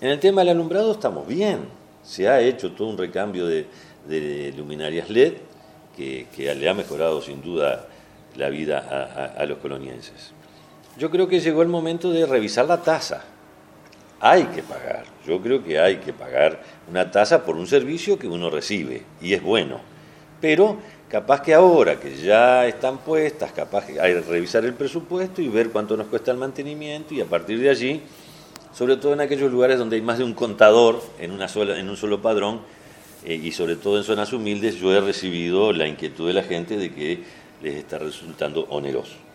En el tema del alumbrado estamos bien. Se ha hecho todo un recambio de, luminarias LED que, le ha mejorado sin duda la vida a, los colonienses. Yo creo que llegó el momento de revisar la tasa. Hay que pagar, yo creo que hay que pagar una tasa por un servicio que uno recibe y es bueno. Pero capaz que ahora que ya están puestas, capaz que hay que revisar el presupuesto y ver cuánto nos cuesta el mantenimiento y a partir de allí sobre todo en aquellos lugares donde hay más de un contador en, una sola, en un solo padrón, eh, y sobre todo en zonas humildes, yo he recibido la inquietud de la gente de que les está resultando oneroso.